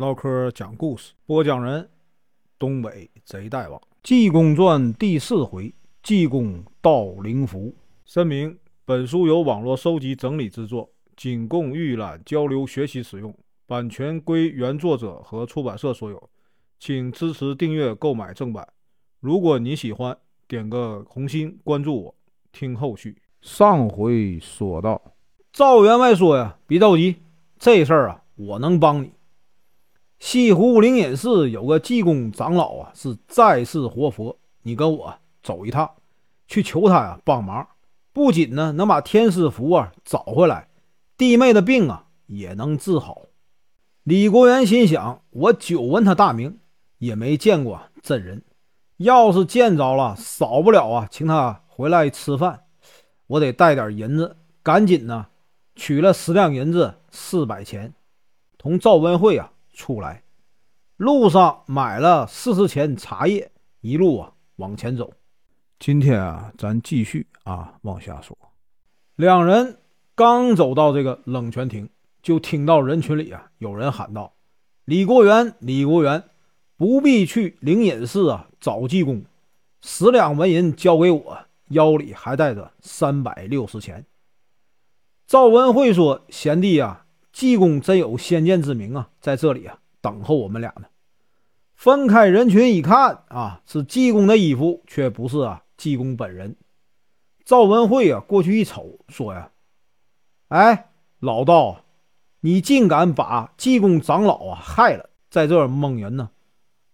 唠嗑讲故事，播讲人：东北贼大王。济公传第四回：济公盗灵符。声明：本书由网络收集整理制作，仅供预览、交流、学习使用，版权归原作者和出版社所有，请支持订阅、购买正版。如果你喜欢，点个红心，关注我，听后续。上回说到，赵员外说呀：“别着急，这事儿啊，我能帮你。西湖灵隐寺有个济公长老啊，是在世活佛，你跟我走一趟，去求他呀帮忙。不仅呢能把天师符啊找回来，弟妹的病啊也能治好。”李国元心想：“我久闻他大名，也没见过真人。”要是见着了，少不了啊，请他回来吃饭。我得带点银子，赶紧呢，取了十两银子，四百钱，同赵文慧啊出来。路上买了四十钱茶叶，一路啊往前走。今天啊，咱继续啊往下说。两人刚走到这个冷泉亭，就听到人群里啊有人喊道：“李国元，李国元。”不必去灵隐寺啊，找济公，十两纹银交给我，腰里还带着三百六十钱。赵文慧说：“贤弟啊，济公真有先见之明啊，在这里啊等候我们俩呢。”分开人群一看啊，是济公的衣服，却不是啊济公本人。赵文慧啊过去一瞅，说呀：“哎，老道，你竟敢把济公长老啊害了，在这儿蒙人呢？”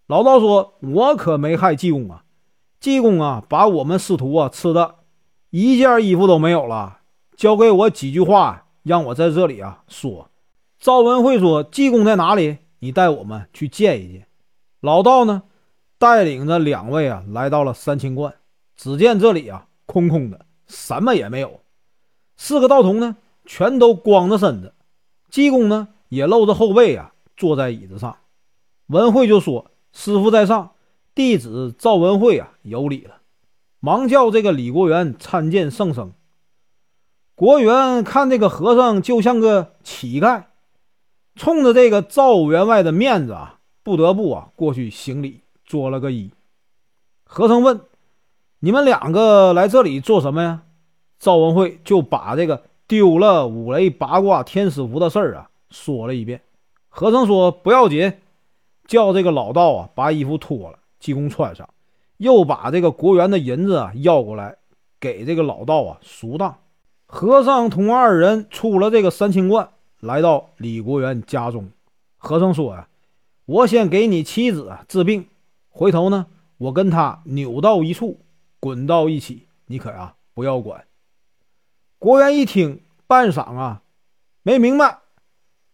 老道说：“我可没害济公啊，济公啊，把我们师徒啊吃的一件衣服都没有了，交给我几句话，让我在这里啊说。”赵文慧说：“济公在哪里？你带我们去见一见。”老道呢，带领着两位啊来到了三清观，只见这里啊空空的，什么也没有。四个道童呢，全都光着身子，济公呢也露着后背啊，坐在椅子上。文慧就说。师傅在上，弟子赵文慧啊，有礼了。忙叫这个李国元参见圣僧。国元看这个和尚就像个乞丐，冲着这个赵员外的面子啊，不得不啊过去行礼，作了个揖。和尚问：“你们两个来这里做什么呀？”赵文慧就把这个丢了五雷八卦天师符的事儿啊说了一遍。和尚说：“不要紧。”叫这个老道啊，把衣服脱了，济公穿上，又把这个国元的银子啊要过来，给这个老道啊赎当。和尚同二人出了这个三清观，来到李国元家中。和尚说呀：“我先给你妻子治病，回头呢，我跟他扭到一处，滚到一起，你可呀不要管。”国元一听，半晌啊没明白。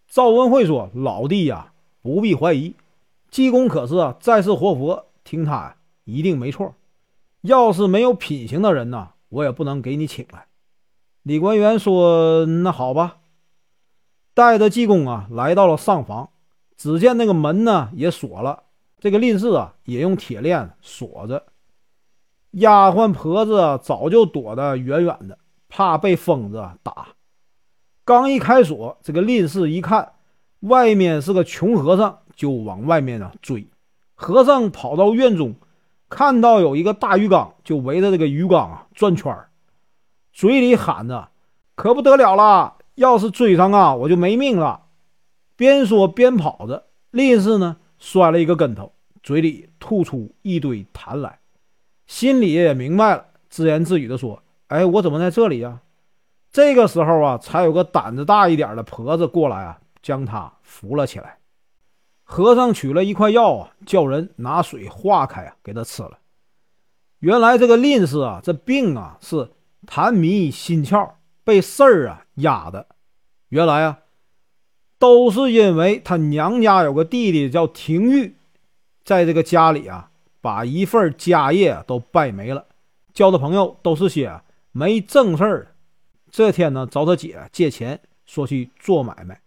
赵文慧说：“老弟呀，不必怀疑。”济公可是啊，在世活佛，听他呀，一定没错。要是没有品行的人呢，我也不能给你请来。李官员说：“那好吧。”带着济公啊，来到了上房，只见那个门呢也锁了，这个令室啊也用铁链锁着。丫鬟婆子早就躲得远远的，怕被疯子打。刚一开锁，这个令室一看，外面是个穷和尚。就往外面啊追，和尚跑到院中，看到有一个大鱼缸，就围着这个鱼缸啊转圈儿，嘴里喊着：“可不得了了！要是追上啊，我就没命了。”边说边跑着，吝啬呢摔了一个跟头，嘴里吐出一堆痰来，心里也明白了，自言自语的说：“哎，我怎么在这里呀？”这个时候啊，才有个胆子大一点的婆子过来啊，将他扶了起来。和尚取了一块药啊，叫人拿水化开啊，给他吃了。原来这个吝氏啊，这病啊是痰迷心窍，被事儿啊压的。原来啊，都是因为他娘家有个弟弟叫廷玉，在这个家里啊，把一份家业都败没了，交的朋友都是些没正事儿。这天呢，找他姐借钱，说去做买卖，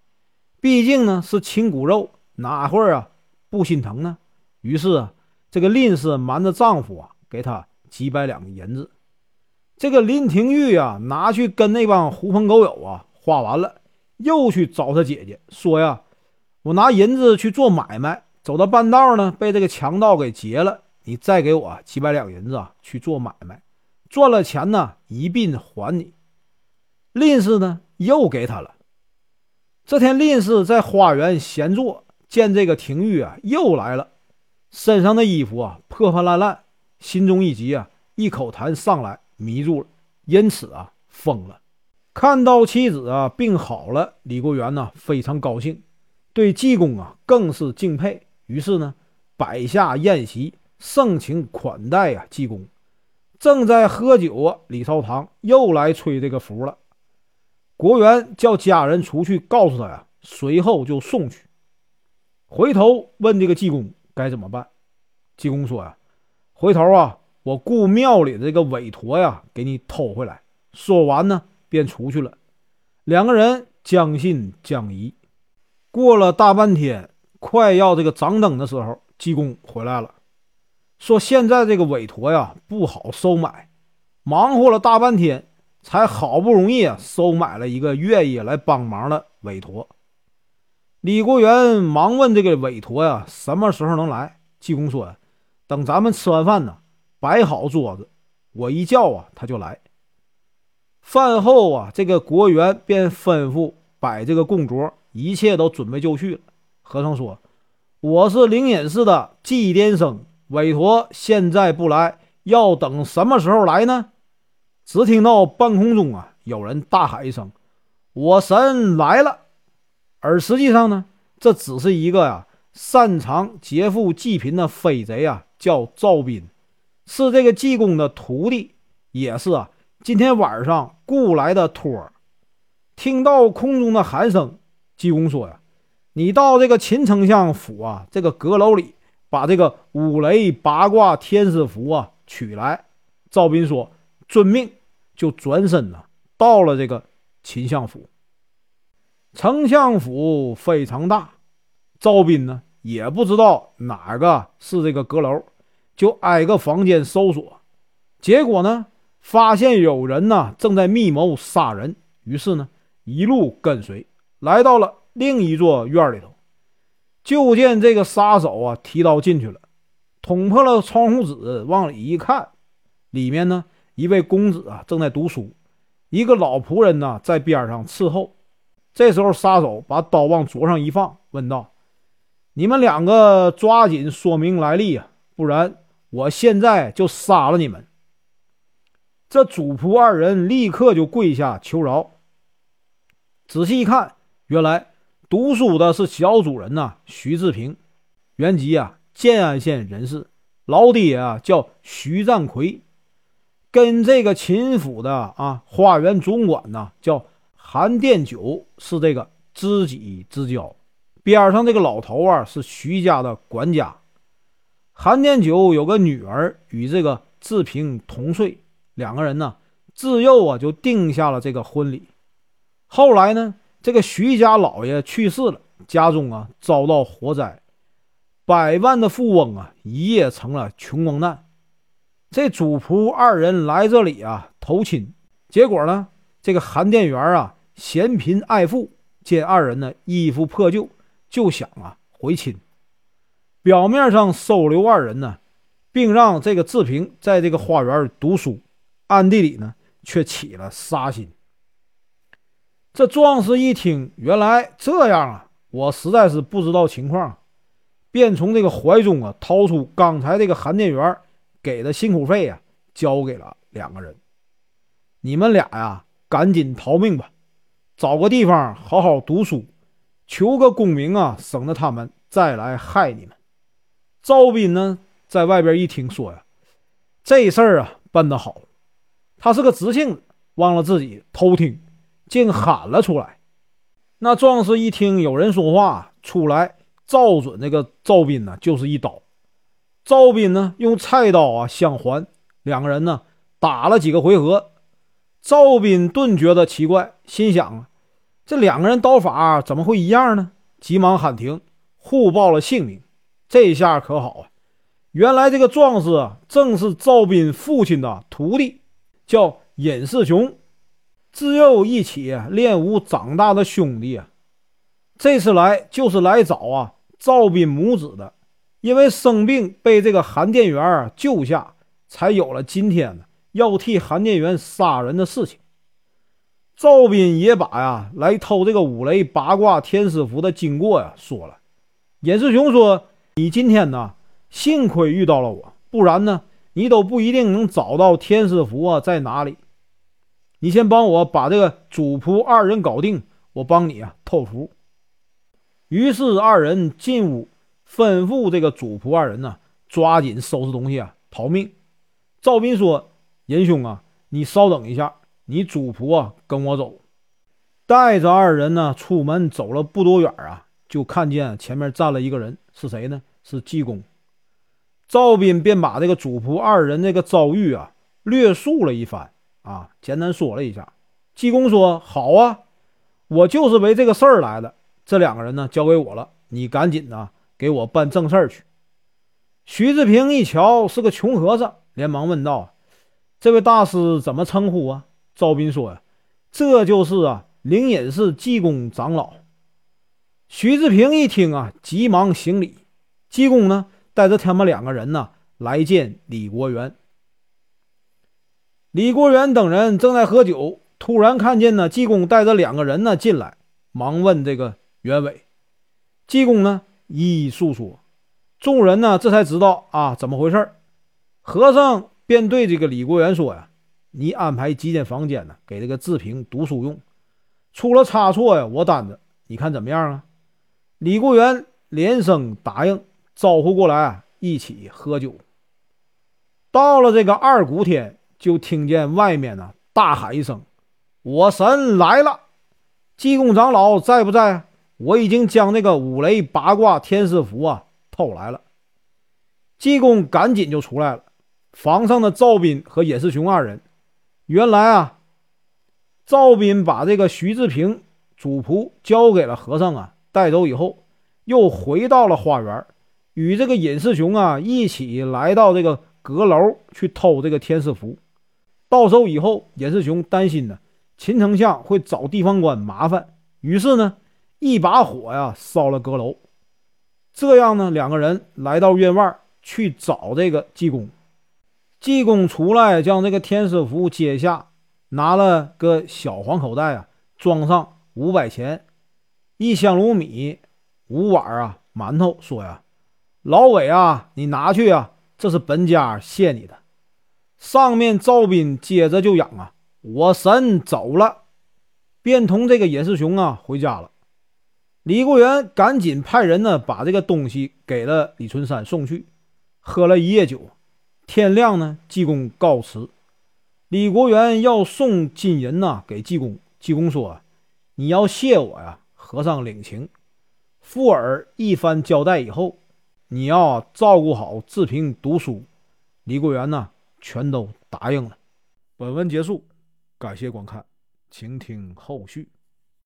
毕竟呢是亲骨肉。哪会儿啊不心疼呢？于是啊，这个林氏瞒着丈夫啊，给他几百两银子。这个林廷玉啊，拿去跟那帮狐朋狗友啊花完了，又去找他姐姐说呀：“我拿银子去做买卖，走到半道呢，被这个强盗给劫了。你再给我几百两银子啊，去做买卖，赚了钱呢，一并还你。吝氏呢，又给他了。这天，吝氏在花园闲坐，见这个廷玉啊又来了，身上的衣服啊破破烂烂，心中一急啊，一口痰上来迷住了，因此啊疯了。看到妻子啊病好了，李国元呢非常高兴，对济公啊更是敬佩，于是呢摆下宴席。盛情款待啊，济公正在喝酒啊。李朝堂又来吹这个符了。国元叫家人出去告诉他呀，随后就送去。回头问这个济公该怎么办。济公说呀：“回头啊，我雇庙里的这个韦陀呀，给你偷回来。”说完呢，便出去了。两个人将信将疑。过了大半天，快要这个掌灯的时候，济公回来了。说现在这个韦陀呀不好收买，忙活了大半天，才好不容易啊收买了一个愿意来帮忙的韦陀。李国元忙问这个韦陀呀什么时候能来？济公说：“等咱们吃完饭呢，摆好桌子，我一叫啊他就来。”饭后啊，这个国元便吩咐摆这个供桌，一切都准备就绪了。和尚说：“我是灵隐寺的祭奠生。”韦陀现在不来，要等什么时候来呢？只听到半空中啊，有人大喊一声：“我神来了！”而实际上呢，这只是一个呀，擅长劫富济贫的飞贼啊，叫赵斌，是这个济公的徒弟，也是啊，今天晚上雇来的托儿。听到空中的喊声，济公说呀：“你到这个秦丞相府啊，这个阁楼里。”把这个五雷八卦天师符啊取来，赵斌说：“遵命。”就转身呢，到了这个秦相府。丞相府非常大，赵斌呢也不知道哪个是这个阁楼，就挨个房间搜索，结果呢发现有人呢正在密谋杀人，于是呢一路跟随，来到了另一座院里头。就见这个杀手啊，提刀进去了，捅破了窗户纸，往里一看，里面呢，一位公子啊正在读书，一个老仆人呢在边上伺候。这时候，杀手把刀往桌上一放，问道：“你们两个抓紧说明来历啊，不然我现在就杀了你们。”这主仆二人立刻就跪下求饶。仔细一看，原来。读书的是小主人呐，徐志平，原籍啊建安县人士，老爹啊叫徐占奎，跟这个秦府的啊花园总管呐叫韩殿九是这个知己之交。边上这个老头啊是徐家的管家，韩殿九有个女儿与这个志平同岁，两个人呢自幼啊就定下了这个婚礼。后来呢？这个徐家老爷去世了，家中啊遭到火灾，百万的富翁啊一夜成了穷光蛋。这主仆二人来这里啊投亲，结果呢，这个韩店员啊嫌贫爱富，见二人呢衣服破旧，就想啊回亲。表面上收留二人呢，并让这个志平在这个花园读书，暗地里呢却起了杀心。这壮士一听，原来这样啊！我实在是不知道情况，便从这个怀中啊掏出刚才这个韩店员给的辛苦费啊，交给了两个人。你们俩呀，赶紧逃命吧，找个地方好好读书，求个功名啊，省得他们再来害你们。赵斌呢，在外边一听说呀，这事儿啊办得好，他是个直性子，忘了自己偷听。竟喊了出来。那壮士一听有人说话，出来照准那个赵斌呢，就是一刀。赵斌呢，用菜刀啊相还，两个人呢打了几个回合。赵斌顿觉得奇怪，心想啊，这两个人刀法怎么会一样呢？急忙喊停，互报了姓名。这下可好啊，原来这个壮士啊，正是赵斌父亲的徒弟，叫尹世雄。自幼一起练武长大的兄弟啊，这次来就是来找啊赵斌母子的，因为生病被这个韩店员救下，才有了今天呢要替韩店员杀人的事情。赵斌也把呀来偷这个五雷八卦天师符的经过呀说了。尹世雄说：“你今天呢，幸亏遇到了我，不然呢，你都不一定能找到天师符啊在哪里。你先帮我把这个主仆二人搞定，我帮你啊透符。”于是二人进屋，吩咐这个主仆二人呢，抓紧收拾东西啊逃命。赵斌说：“仁兄啊，你稍等一下。”你主仆啊，跟我走，带着二人呢出门，走了不多远啊，就看见前面站了一个人，是谁呢？是济公。赵斌便把这个主仆二人这个遭遇啊略述了一番啊，简单说了一下。济公说：“好啊，我就是为这个事儿来的。这两个人呢，交给我了，你赶紧呢给我办正事儿去。”徐志平一瞧是个穷和尚，连忙问道：“这位大师怎么称呼啊？”赵斌说：“呀，这就是啊，灵隐寺济公长老。”徐志平一听啊，急忙行礼。济公呢，带着他们两个人呢，来见李国元。李国元等人正在喝酒，突然看见呢，济公带着两个人呢进来，忙问这个袁伟。济公呢，一一诉说。众人呢，这才知道啊，怎么回事和尚便对这个李国元说：“呀。”你安排几间房间呢？给这个志平读书用。出了差错呀，我担着。你看怎么样啊？李固元连声答应，招呼过来一起喝酒。到了这个二鼓天，就听见外面呢大喊一声：“我神来了！”济公长老在不在？我已经将那个五雷八卦天师符啊偷来了。济公赶紧就出来了。房上的赵斌和尹世雄二人。原来啊，赵斌把这个徐志平主仆交给了和尚啊，带走以后，又回到了花园，与这个尹世雄啊一起来到这个阁楼去偷这个天师符。到手以后，尹世雄担心呢，秦丞相会找地方官麻烦，于是呢，一把火呀烧了阁楼。这样呢，两个人来到院外去找这个济公。济公出来，将这个天师符接下，拿了个小黄口袋啊，装上五百钱，一箱卤米，五碗啊馒头，说呀：“老伟啊，你拿去啊，这是本家谢你的。”上面赵斌接着就嚷啊：“我神走了！”便同这个尹世雄啊回家了。李国元赶紧派人呢，把这个东西给了李春山送去，喝了一夜酒。天亮呢，济公告辞。李国元要送金银呐给济公。济公说：“你要谢我呀，和尚领情。”富尔一番交代以后，你要照顾好志平读书。李桂元呢，全都答应了。本文结束，感谢观看，请听后续。